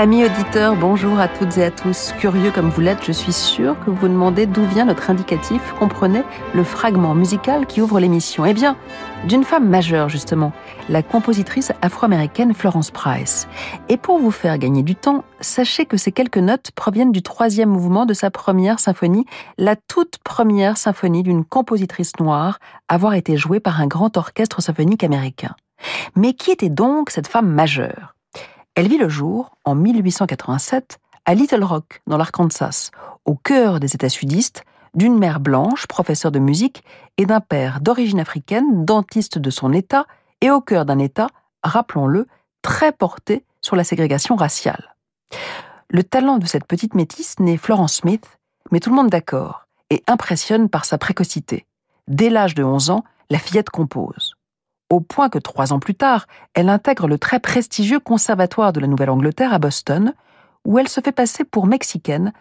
Amis auditeurs, bonjour à toutes et à tous. Curieux comme vous l'êtes, je suis sûre que vous vous demandez d'où vient notre indicatif. Comprenez le fragment musical qui ouvre l'émission. Eh bien, d'une femme majeure justement, la compositrice afro-américaine Florence Price. Et pour vous faire gagner du temps, sachez que ces quelques notes proviennent du troisième mouvement de sa première symphonie, la toute première symphonie d'une compositrice noire, avoir été jouée par un grand orchestre symphonique américain. Mais qui était donc cette femme majeure? Elle vit le jour, en 1887, à Little Rock, dans l'Arkansas, au cœur des États sudistes, d'une mère blanche, professeure de musique, et d'un père d'origine africaine, dentiste de son État, et au cœur d'un État, rappelons-le, très porté sur la ségrégation raciale. Le talent de cette petite métisse naît Florence Smith, mais tout le monde d'accord, et impressionne par sa précocité. Dès l'âge de 11 ans, la fillette compose au point que trois ans plus tard, elle intègre le très prestigieux Conservatoire de la Nouvelle-Angleterre à Boston, où elle se fait passer pour mexicaine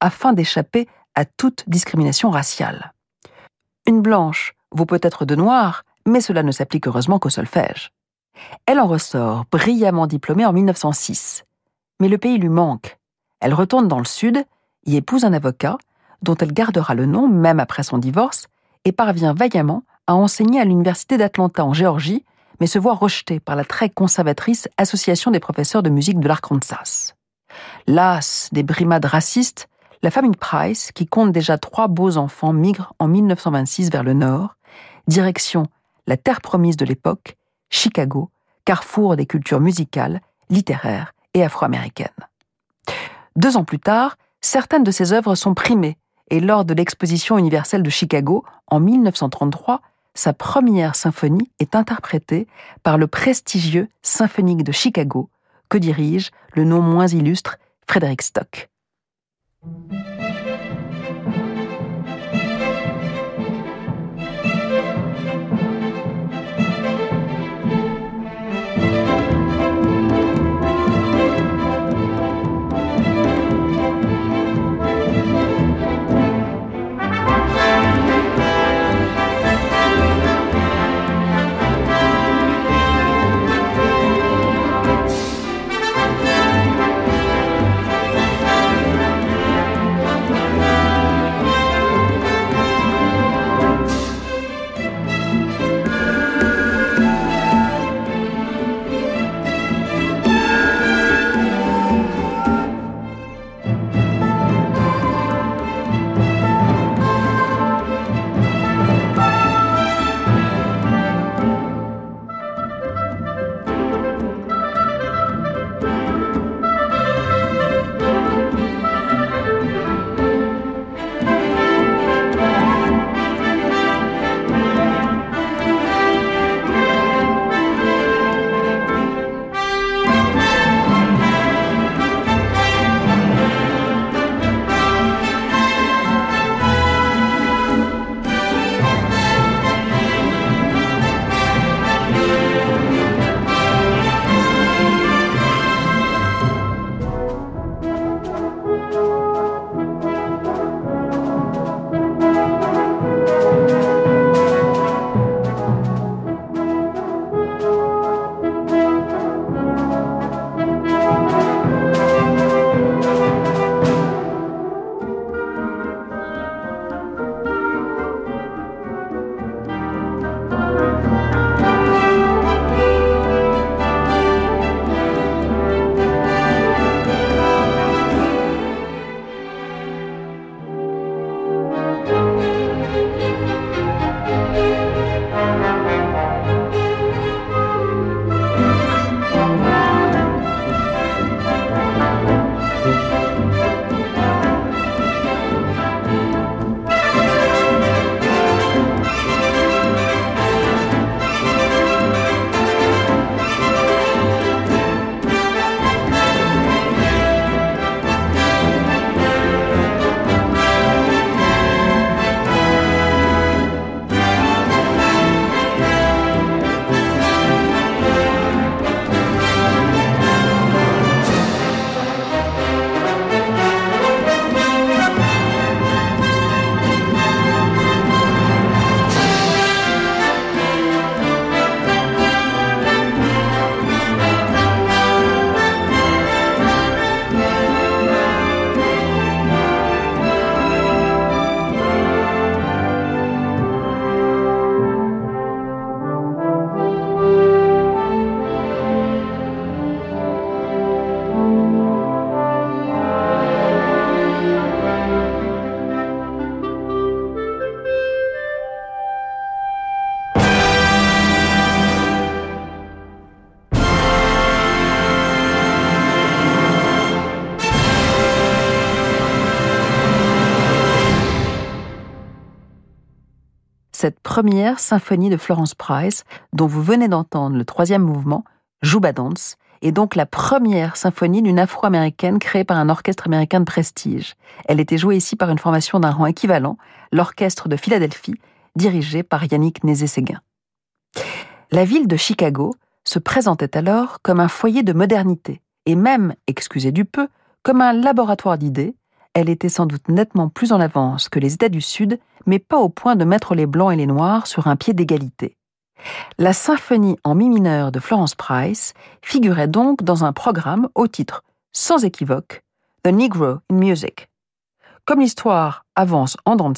afin d'échapper à toute discrimination raciale. Une blanche vaut peut-être de noir, mais cela ne s'applique heureusement qu'au solfège. Elle en ressort brillamment diplômée en 1906. Mais le pays lui manque. Elle retourne dans le sud, y épouse un avocat, dont elle gardera le nom même après son divorce, et parvient vaillamment a enseigné à l'Université d'Atlanta en Géorgie, mais se voit rejetée par la très conservatrice Association des professeurs de musique de l'Arkansas. Las des brimades racistes, la famille Price, qui compte déjà trois beaux enfants, migre en 1926 vers le nord, direction la terre promise de l'époque, Chicago, carrefour des cultures musicales, littéraires et afro-américaines. Deux ans plus tard, certaines de ses œuvres sont primées, et lors de l'exposition universelle de Chicago, en 1933, sa première symphonie est interprétée par le prestigieux Symphonique de Chicago, que dirige le nom moins illustre Frédéric Stock. Première symphonie de Florence Price, dont vous venez d'entendre le troisième mouvement, Juba Dance, et donc la première symphonie d'une afro-américaine créée par un orchestre américain de prestige. Elle était jouée ici par une formation d'un rang équivalent, l'Orchestre de Philadelphie, dirigé par Yannick Nézé-Séguin. La ville de Chicago se présentait alors comme un foyer de modernité, et même, excusez du peu, comme un laboratoire d'idées. Elle était sans doute nettement plus en avance que les États du Sud, mais pas au point de mettre les Blancs et les Noirs sur un pied d'égalité. La symphonie en mi mineur de Florence Price figurait donc dans un programme au titre, sans équivoque, The Negro in Music. Comme l'histoire avance en dents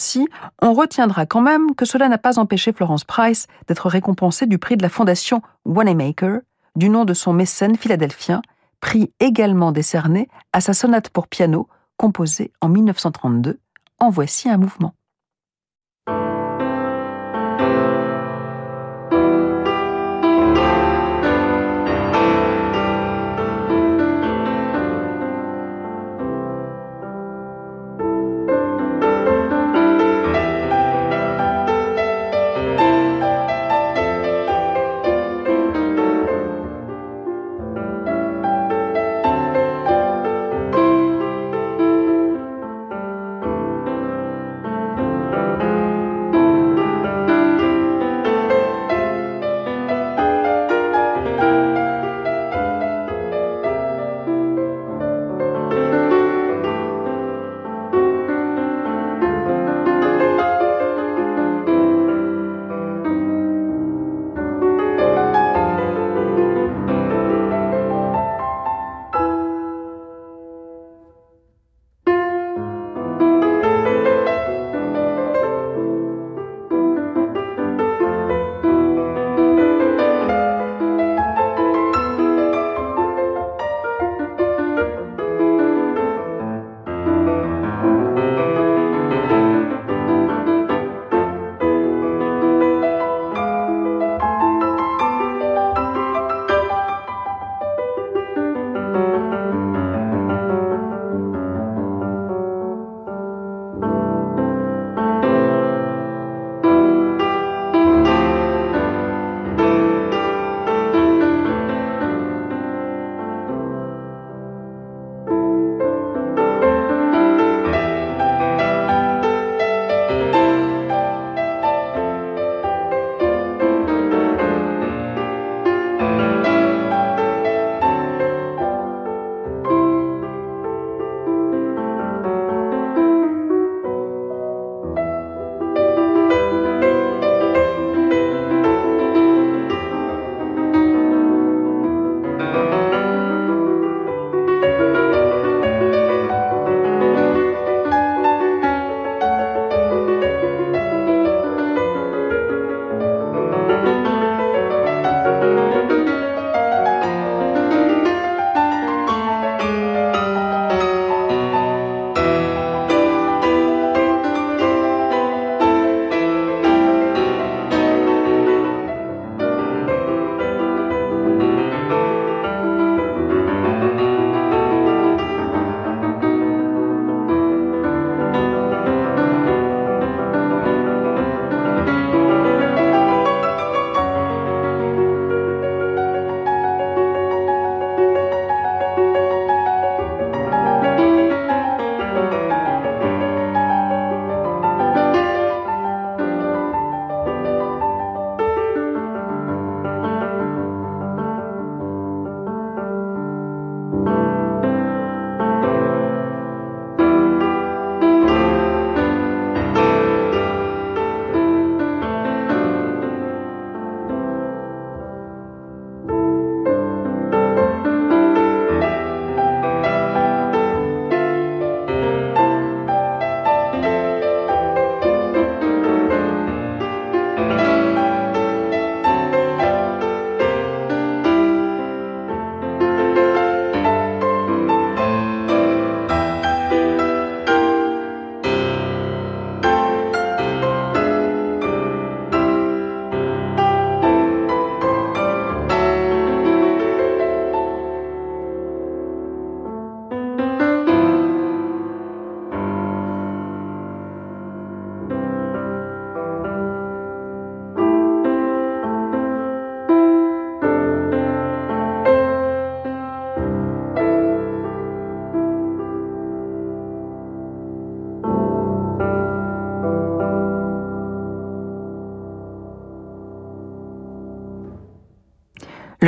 on retiendra quand même que cela n'a pas empêché Florence Price d'être récompensée du prix de la fondation Wanamaker, du nom de son mécène philadelphien, prix également décerné à sa sonate pour piano, composée en 1932. En voici un mouvement.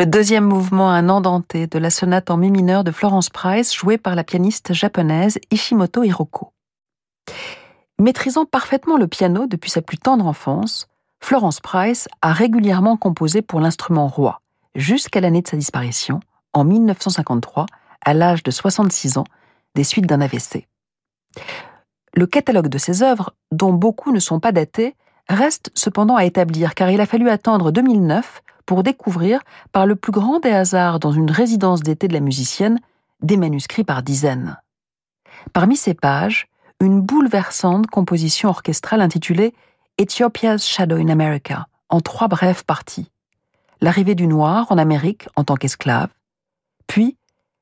Le deuxième mouvement un andenté de la sonate en mi mineur de Florence Price jouée par la pianiste japonaise Ishimoto Hiroko. Maîtrisant parfaitement le piano depuis sa plus tendre enfance, Florence Price a régulièrement composé pour l'instrument roi, jusqu'à l'année de sa disparition, en 1953, à l'âge de 66 ans, des suites d'un AVC. Le catalogue de ses œuvres, dont beaucoup ne sont pas datées, reste cependant à établir car il a fallu attendre 2009 pour découvrir, par le plus grand des hasards dans une résidence d'été de la musicienne, des manuscrits par dizaines. Parmi ces pages, une bouleversante composition orchestrale intitulée Ethiopia's Shadow in America, en trois brèves parties. L'arrivée du noir en Amérique en tant qu'esclave, puis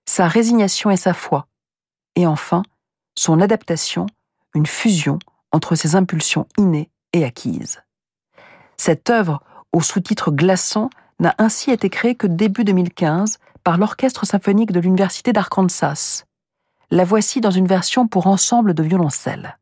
sa résignation et sa foi, et enfin son adaptation, une fusion entre ses impulsions innées et acquises. Cette œuvre, au sous-titre glaçant, n'a ainsi été créée que début 2015 par l'Orchestre symphonique de l'Université d'Arkansas. La voici dans une version pour ensemble de violoncelle.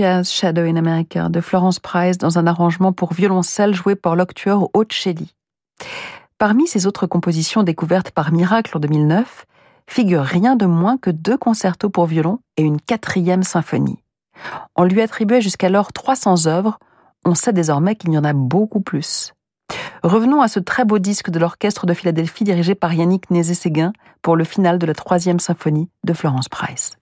Shadow in America de Florence Price dans un arrangement pour violoncelle joué par l'octueur Ocelli. Parmi ses autres compositions découvertes par Miracle en 2009, figure rien de moins que deux concertos pour violon et une quatrième symphonie. On lui attribuait jusqu'alors 300 œuvres, on sait désormais qu'il y en a beaucoup plus. Revenons à ce très beau disque de l'orchestre de Philadelphie dirigé par Yannick Nézé-Séguin pour le final de la troisième symphonie de Florence Price.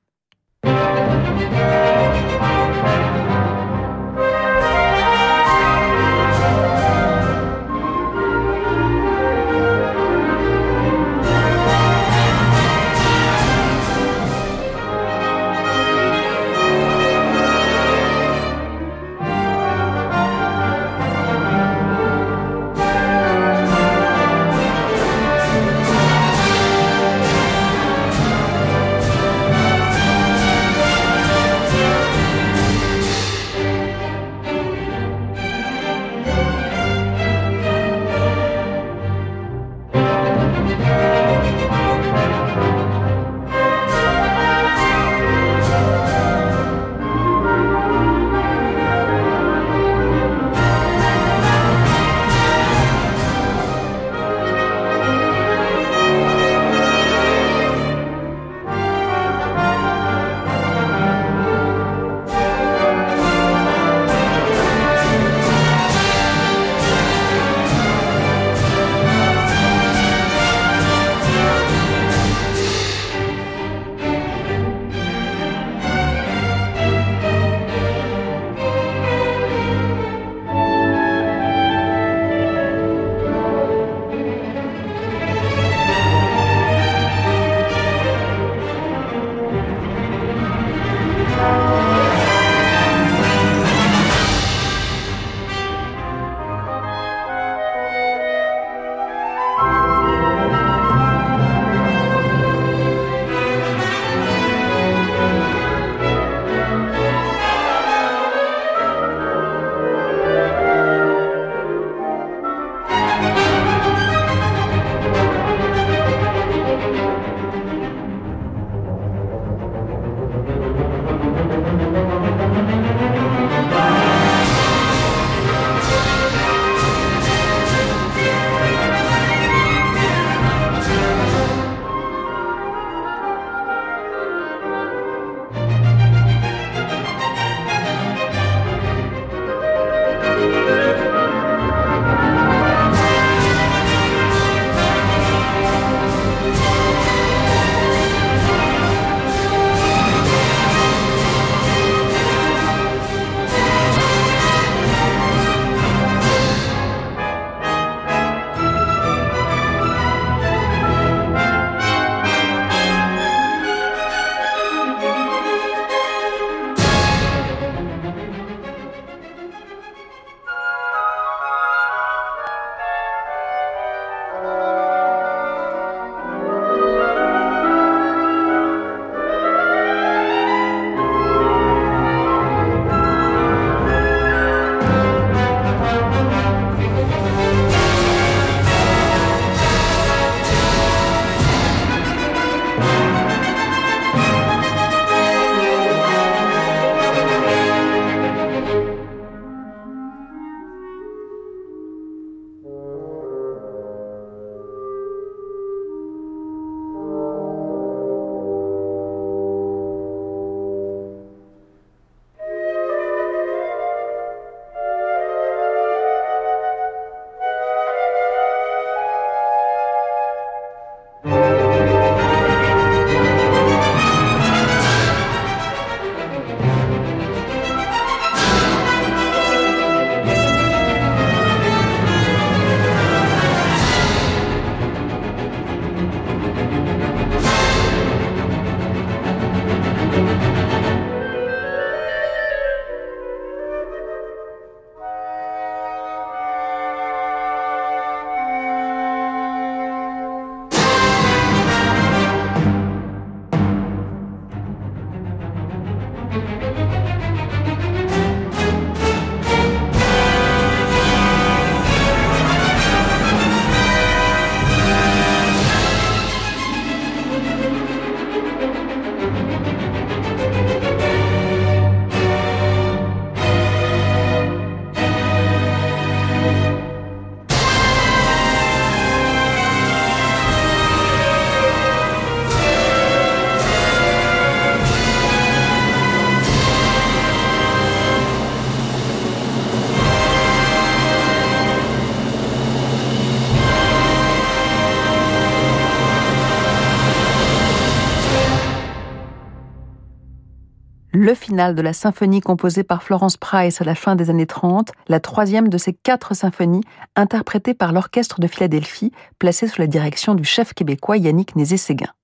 Le final de la symphonie composée par Florence Price à la fin des années 30, la troisième de ces quatre symphonies interprétées par l'Orchestre de Philadelphie, placé sous la direction du chef québécois Yannick Nézé-Séguin.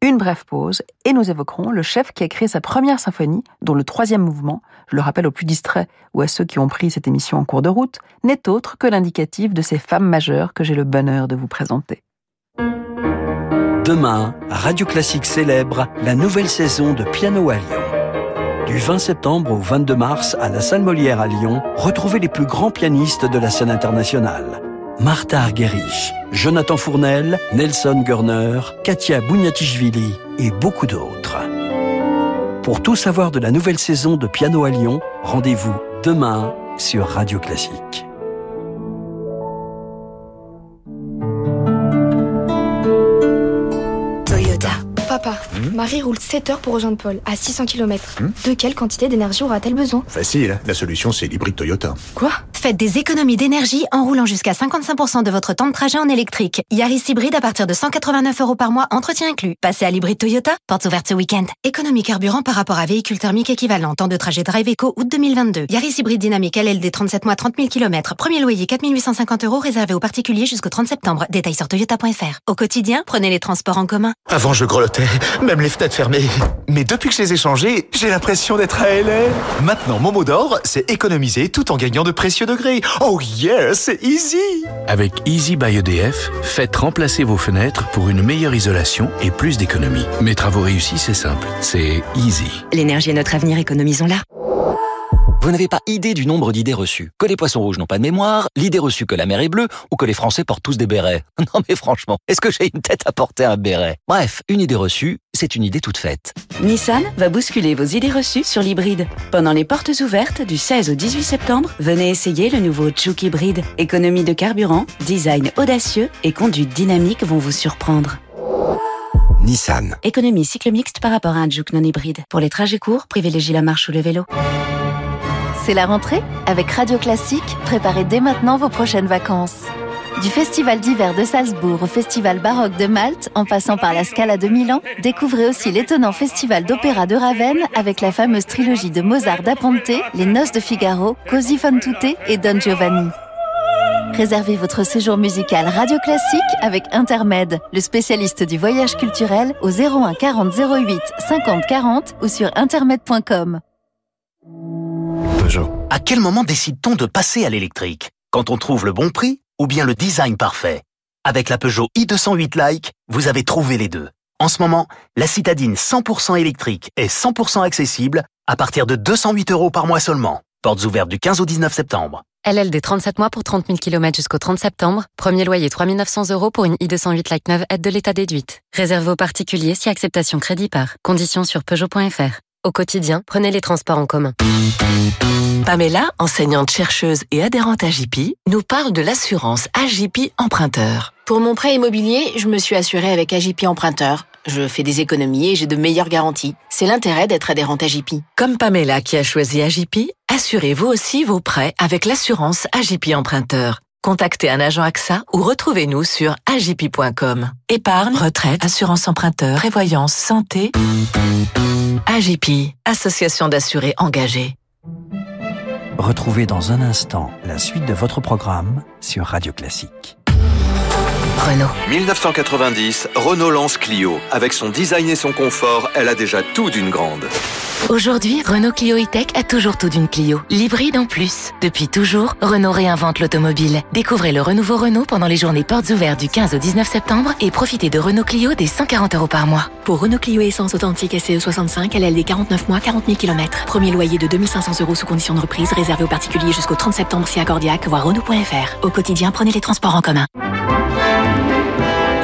Une brève pause, et nous évoquerons le chef qui a créé sa première symphonie, dont le troisième mouvement, je le rappelle aux plus distraits ou à ceux qui ont pris cette émission en cours de route, n'est autre que l'indicatif de ces femmes majeures que j'ai le bonheur de vous présenter. Demain, Radio Classique célèbre la nouvelle saison de Piano à. Du 20 septembre au 22 mars à la Salle Molière à Lyon, retrouvez les plus grands pianistes de la scène internationale. Martha Argerich, Jonathan Fournel, Nelson Gurner, Katia Bouniatichvili et beaucoup d'autres. Pour tout savoir de la nouvelle saison de Piano à Lyon, rendez-vous demain sur Radio Classique. Hmm Marie roule 7 heures pour rejoindre Paul, à 600 km. Hmm de quelle quantité d'énergie aura-t-elle besoin? Facile, la solution c'est l'hybride Toyota. Quoi? Faites des économies d'énergie en roulant jusqu'à 55% de votre temps de trajet en électrique. Yaris hybride à partir de 189 euros par mois, entretien inclus. Passez à l'hybride Toyota, portes ouvertes ce week-end. Économie carburant par rapport à véhicule thermique équivalent. Temps de trajet Drive Eco, août 2022. Yaris hybride dynamique LLD 37 mois, 30 000 km. Premier loyer 4850 euros réservé aux particuliers jusqu'au 30 septembre. Détails sur toyota.fr. Au quotidien, prenez les transports en commun. Avant je grelottais, même les fenêtres fermées. Mais depuis que je les ai changées, j'ai l'impression d'être à LA. Maintenant, mon mot d'or, c'est économiser tout en gagnant de précieux degrés. Oh yeah, c'est easy Avec Easy by EDF, faites remplacer vos fenêtres pour une meilleure isolation et plus d'économie. Mes travaux réussis, c'est simple. C'est easy. L'énergie est notre avenir, économisons-la. Vous n'avez pas idée du nombre d'idées reçues. Que les poissons rouges n'ont pas de mémoire, l'idée reçue que la mer est bleue, ou que les Français portent tous des bérets. Non mais franchement, est-ce que j'ai une tête à porter un béret? Bref, une idée reçue, c'est une idée toute faite. Nissan va bousculer vos idées reçues sur l'hybride. Pendant les portes ouvertes du 16 au 18 septembre, venez essayer le nouveau Juke Hybride. Économie de carburant, design audacieux et conduite dynamique vont vous surprendre. Nissan. Économie cycle mixte par rapport à un Juke non hybride. Pour les trajets courts, privilégiez la marche ou le vélo. C'est la rentrée Avec Radio Classique, préparez dès maintenant vos prochaines vacances. Du festival d'hiver de Salzbourg au festival baroque de Malte, en passant par la Scala de Milan, découvrez aussi l'étonnant festival d'opéra de Ravenne avec la fameuse trilogie de Mozart da Ponte, Les Noces de Figaro, Così fan tutte et Don Giovanni. Réservez votre séjour musical Radio Classique avec Intermed, le spécialiste du voyage culturel au 01 40 08 50 40 ou sur intermed.com. À quel moment décide-t-on de passer à l'électrique? Quand on trouve le bon prix ou bien le design parfait? Avec la Peugeot i208 Like, vous avez trouvé les deux. En ce moment, la citadine 100% électrique est 100% accessible à partir de 208 euros par mois seulement. Portes ouvertes du 15 au 19 septembre. LLD 37 mois pour 30 000 km jusqu'au 30 septembre. Premier loyer 3 900 euros pour une i208 Like 9 aide de l'état déduite. Réservé aux particuliers si acceptation crédit par. Conditions sur Peugeot.fr. Au quotidien, prenez les transports en commun. Pamela, enseignante chercheuse et adhérente à JP, nous parle de l'assurance AJP Emprunteur. Pour mon prêt immobilier, je me suis assurée avec AJP Emprunteur. Je fais des économies et j'ai de meilleures garanties. C'est l'intérêt d'être adhérente à JP. Comme Pamela qui a choisi AJP, assurez-vous aussi vos prêts avec l'assurance AJP Emprunteur. Contactez un agent AXA ou retrouvez-nous sur agip.com. Épargne, retraite, assurance emprunteur, prévoyance, santé. AGP, association d'assurés engagés. Retrouvez dans un instant la suite de votre programme sur Radio Classique. Renault. 1990, Renault lance Clio. Avec son design et son confort, elle a déjà tout d'une grande. Aujourd'hui, Renault Clio E-Tech a toujours tout d'une Clio. L'hybride en plus. Depuis toujours, Renault réinvente l'automobile. Découvrez le renouveau Renault pendant les journées portes ouvertes du 15 au 19 septembre et profitez de Renault Clio des 140 euros par mois. Pour Renault Clio Essence authentique SCE 65, LLD 49 mois, 40 000 km. Premier loyer de 2500 euros sous condition de reprise, réservé aux particuliers jusqu'au 30 septembre si accordiaque, voire Renault.fr. Au quotidien, prenez les transports en commun.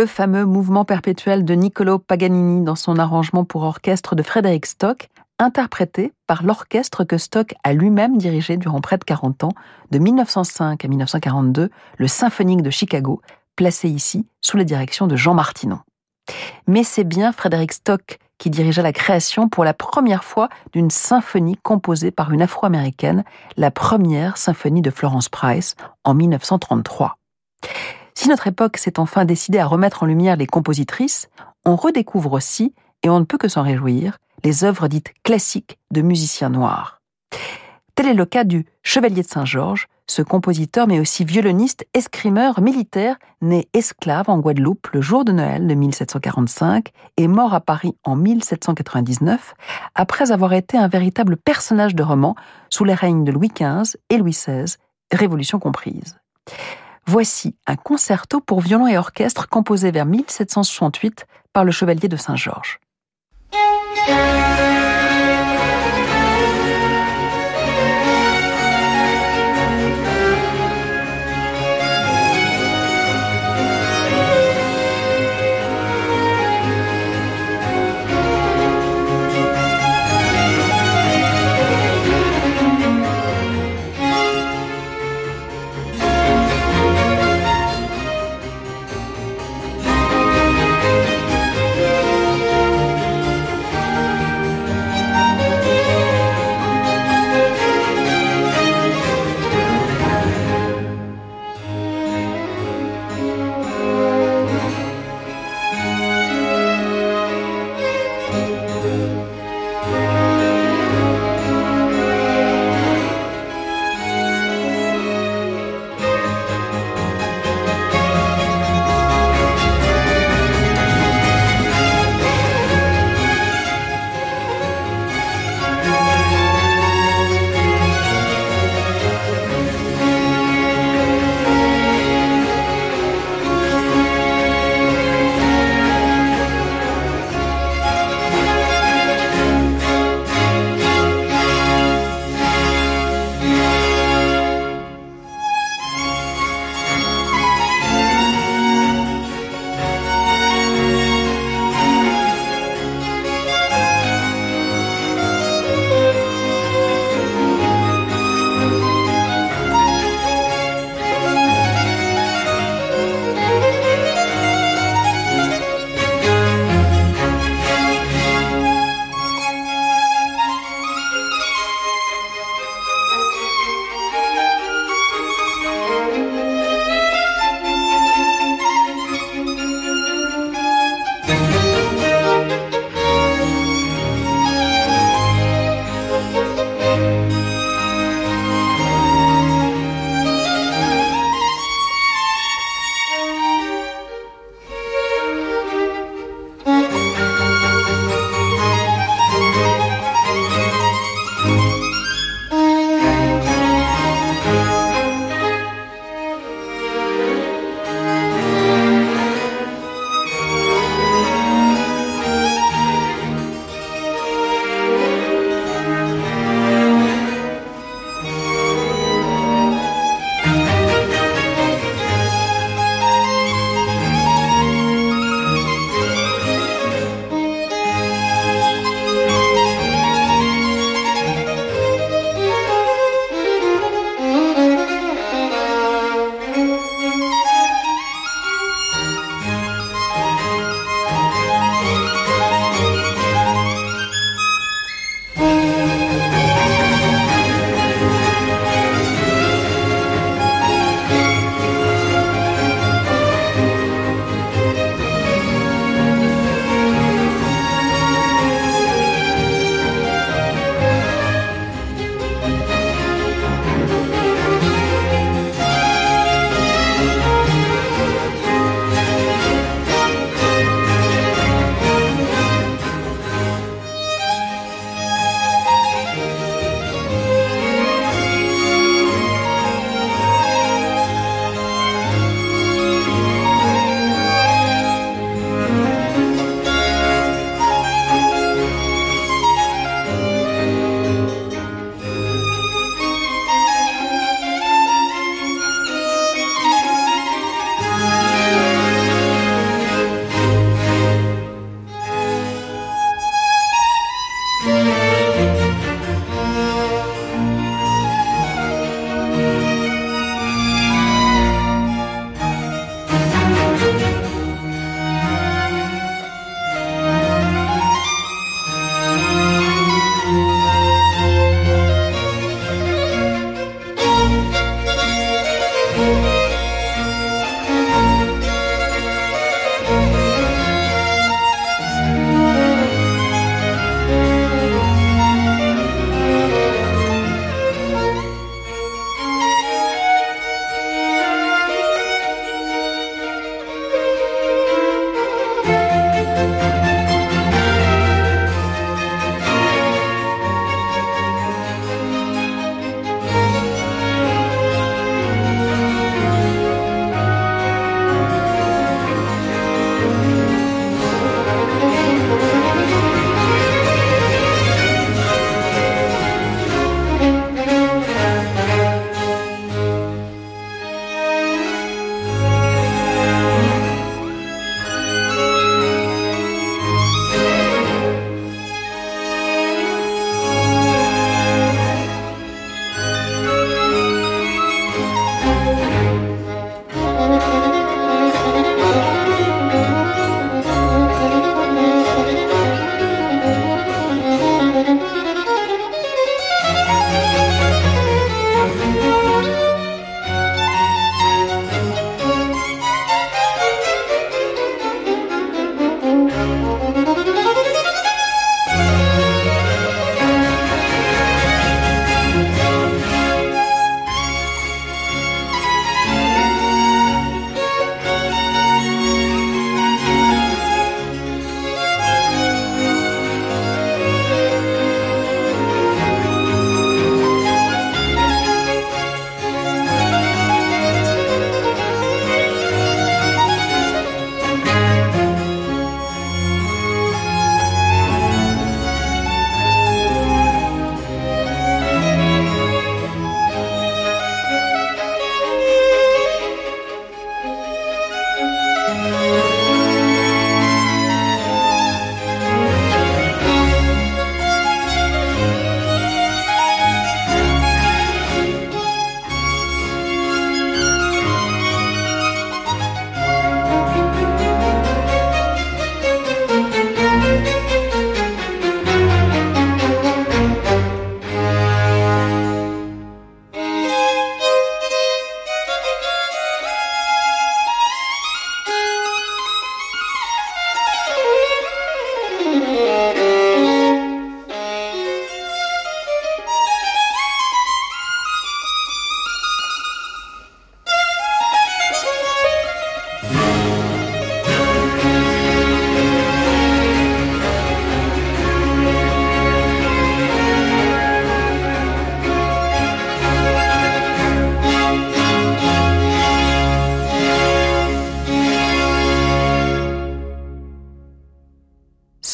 Le fameux mouvement perpétuel de Niccolo Paganini dans son arrangement pour orchestre de Frédéric Stock, interprété par l'orchestre que Stock a lui-même dirigé durant près de 40 ans, de 1905 à 1942, le Symphonique de Chicago, placé ici sous la direction de Jean Martinon. Mais c'est bien Frédéric Stock qui dirigea la création pour la première fois d'une symphonie composée par une Afro-américaine, la première symphonie de Florence Price en 1933. Si notre époque s'est enfin décidée à remettre en lumière les compositrices, on redécouvre aussi, et on ne peut que s'en réjouir, les œuvres dites classiques de musiciens noirs. Tel est le cas du Chevalier de Saint-Georges, ce compositeur mais aussi violoniste, escrimeur militaire, né esclave en Guadeloupe le jour de Noël de 1745 et mort à Paris en 1799, après avoir été un véritable personnage de roman sous les règnes de Louis XV et Louis XVI, Révolution comprise. Voici un concerto pour violon et orchestre composé vers 1768 par le chevalier de Saint-Georges.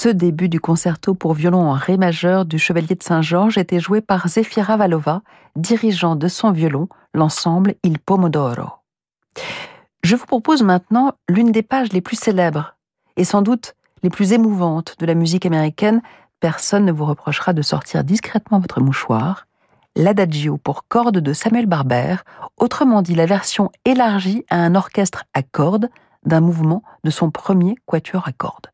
Ce début du concerto pour violon en ré majeur du Chevalier de Saint-Georges était joué par Zefira Valova, dirigeant de son violon l'ensemble Il Pomodoro. Je vous propose maintenant l'une des pages les plus célèbres et sans doute les plus émouvantes de la musique américaine. Personne ne vous reprochera de sortir discrètement votre mouchoir. L'adagio pour cordes de Samuel Barber, autrement dit la version élargie à un orchestre à cordes d'un mouvement de son premier quatuor à cordes.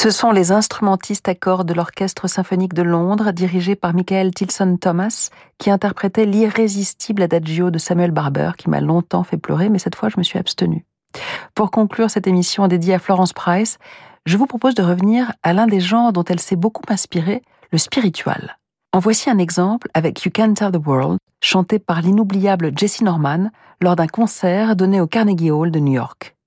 Ce sont les instrumentistes à cordes de l'Orchestre symphonique de Londres, dirigé par Michael Tilson Thomas, qui interprétait l'irrésistible adagio de Samuel Barber, qui m'a longtemps fait pleurer, mais cette fois je me suis abstenue. Pour conclure cette émission dédiée à Florence Price, je vous propose de revenir à l'un des genres dont elle s'est beaucoup inspirée, le spiritual. En voici un exemple avec You Can't Tell the World, chanté par l'inoubliable Jesse Norman lors d'un concert donné au Carnegie Hall de New York.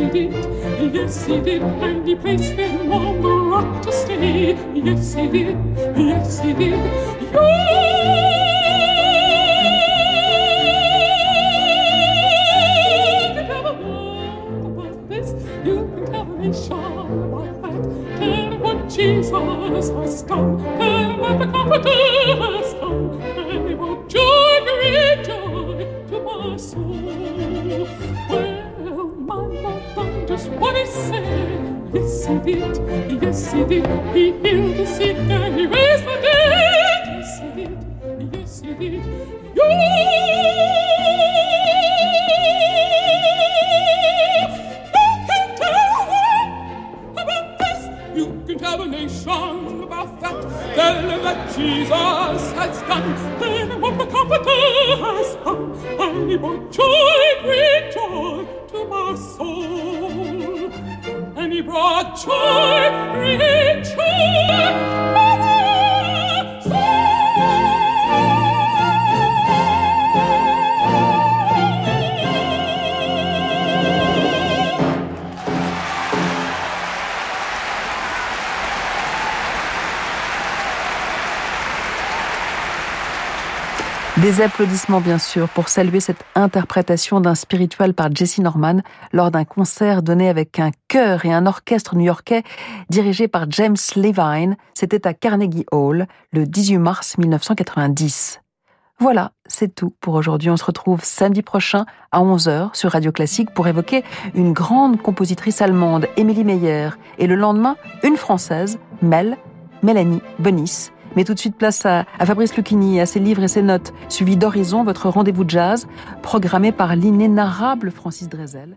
Yes, he did, and he placed them on the rock to stay. Yes, he did, yes, he did. You can tell a Applaudissements bien sûr pour saluer cette interprétation d'un spirituel par Jesse Norman lors d'un concert donné avec un chœur et un orchestre new-yorkais dirigé par James Levine. C'était à Carnegie Hall le 18 mars 1990. Voilà, c'est tout pour aujourd'hui. On se retrouve samedi prochain à 11h sur Radio Classique pour évoquer une grande compositrice allemande, Émilie Meyer, et le lendemain, une française, Mel, Mélanie Bonis. Mais tout de suite, place à, Fabrice Lucchini, à ses livres et ses notes, suivi d'Horizon, votre rendez-vous jazz, programmé par l'inénarrable Francis Drezel.